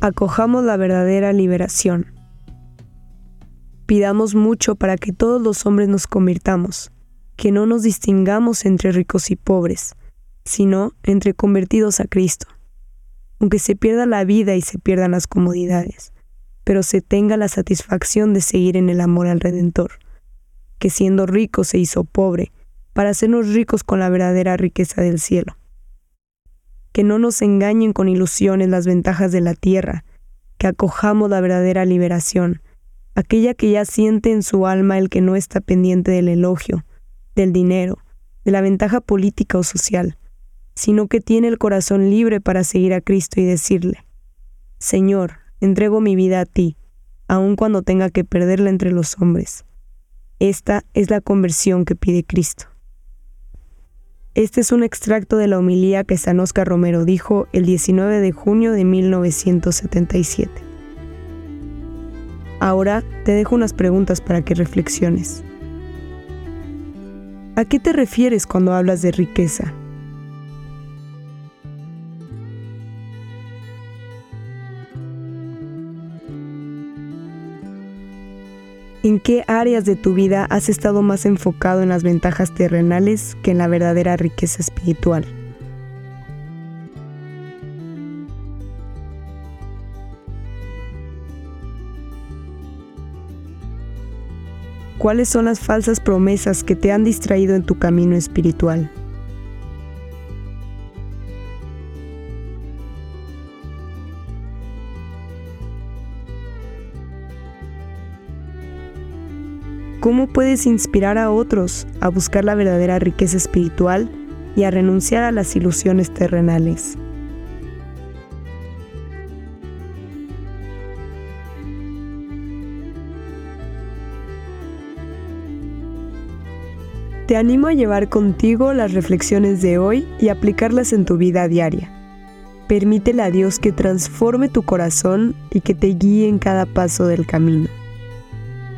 Acojamos la verdadera liberación. Pidamos mucho para que todos los hombres nos convirtamos, que no nos distingamos entre ricos y pobres, sino entre convertidos a Cristo. Aunque se pierda la vida y se pierdan las comodidades, pero se tenga la satisfacción de seguir en el amor al Redentor, que siendo rico se hizo pobre, para hacernos ricos con la verdadera riqueza del cielo que no nos engañen con ilusiones las ventajas de la tierra, que acojamos la verdadera liberación, aquella que ya siente en su alma el que no está pendiente del elogio, del dinero, de la ventaja política o social, sino que tiene el corazón libre para seguir a Cristo y decirle, Señor, entrego mi vida a ti, aun cuando tenga que perderla entre los hombres. Esta es la conversión que pide Cristo. Este es un extracto de la homilía que San Oscar Romero dijo el 19 de junio de 1977. Ahora te dejo unas preguntas para que reflexiones. ¿A qué te refieres cuando hablas de riqueza? ¿En qué áreas de tu vida has estado más enfocado en las ventajas terrenales que en la verdadera riqueza espiritual? ¿Cuáles son las falsas promesas que te han distraído en tu camino espiritual? ¿Cómo puedes inspirar a otros a buscar la verdadera riqueza espiritual y a renunciar a las ilusiones terrenales? Te animo a llevar contigo las reflexiones de hoy y aplicarlas en tu vida diaria. Permítele a Dios que transforme tu corazón y que te guíe en cada paso del camino.